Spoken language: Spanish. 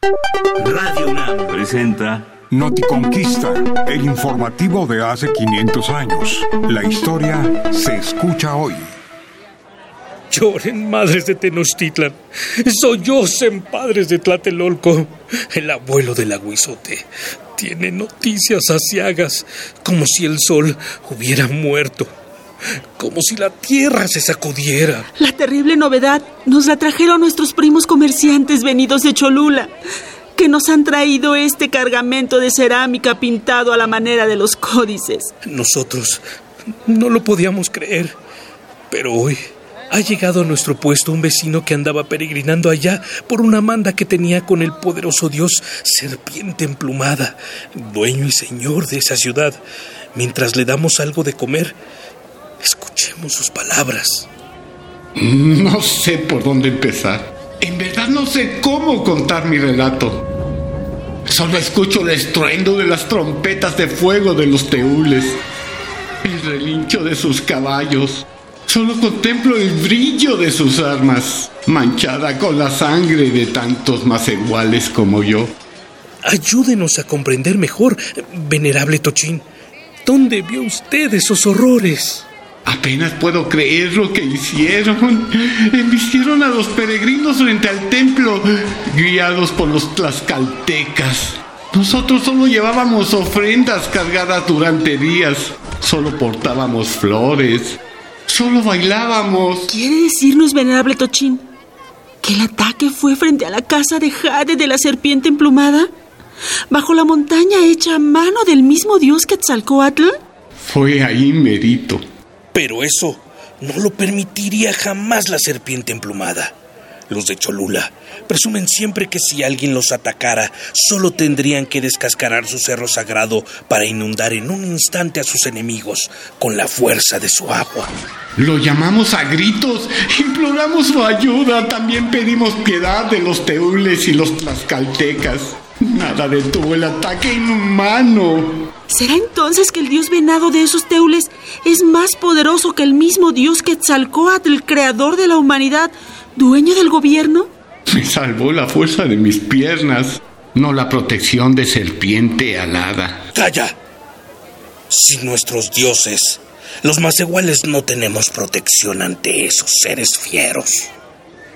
Radio UNAM presenta Noticonquista, el informativo de hace 500 años. La historia se escucha hoy. Lloren, madres de Tenochtitlan. Sollocen, padres de Tlatelolco. El abuelo del aguizote tiene noticias asiagas, como si el sol hubiera muerto. Como si la tierra se sacudiera. La terrible novedad nos la trajeron nuestros primos comerciantes venidos de Cholula, que nos han traído este cargamento de cerámica pintado a la manera de los códices. Nosotros no lo podíamos creer, pero hoy ha llegado a nuestro puesto un vecino que andaba peregrinando allá por una manda que tenía con el poderoso dios serpiente emplumada, dueño y señor de esa ciudad. Mientras le damos algo de comer, escuchemos sus palabras. No sé por dónde empezar. En verdad no sé cómo contar mi relato. Solo escucho el estruendo de las trompetas de fuego de los teules, el relincho de sus caballos. Solo contemplo el brillo de sus armas, manchada con la sangre de tantos más iguales como yo. Ayúdenos a comprender mejor, venerable Tochín. ¿Dónde vio usted esos horrores? Apenas puedo creer lo que hicieron. Embistieron a los peregrinos frente al templo, guiados por los tlaxcaltecas. Nosotros solo llevábamos ofrendas cargadas durante días. Solo portábamos flores. Solo bailábamos. ¿Quiere decirnos, venerable Tochín, que el ataque fue frente a la casa de Jade de la serpiente emplumada? ¿Bajo la montaña hecha a mano del mismo dios Quetzalcoatl? Fue ahí merito. Pero eso no lo permitiría jamás la serpiente emplumada. Los de Cholula presumen siempre que si alguien los atacara, solo tendrían que descascarar su cerro sagrado para inundar en un instante a sus enemigos con la fuerza de su agua. Lo llamamos a gritos, imploramos su ayuda, también pedimos piedad de los teules y los tlaxcaltecas. Nada detuvo el ataque inhumano. ¿Será entonces que el dios venado de esos teules es más poderoso que el mismo dios Quetzalcoatl, el creador de la humanidad, dueño del gobierno? Me salvó la fuerza de mis piernas, no la protección de serpiente alada. ¡Calla! Sin nuestros dioses, los más iguales no tenemos protección ante esos seres fieros.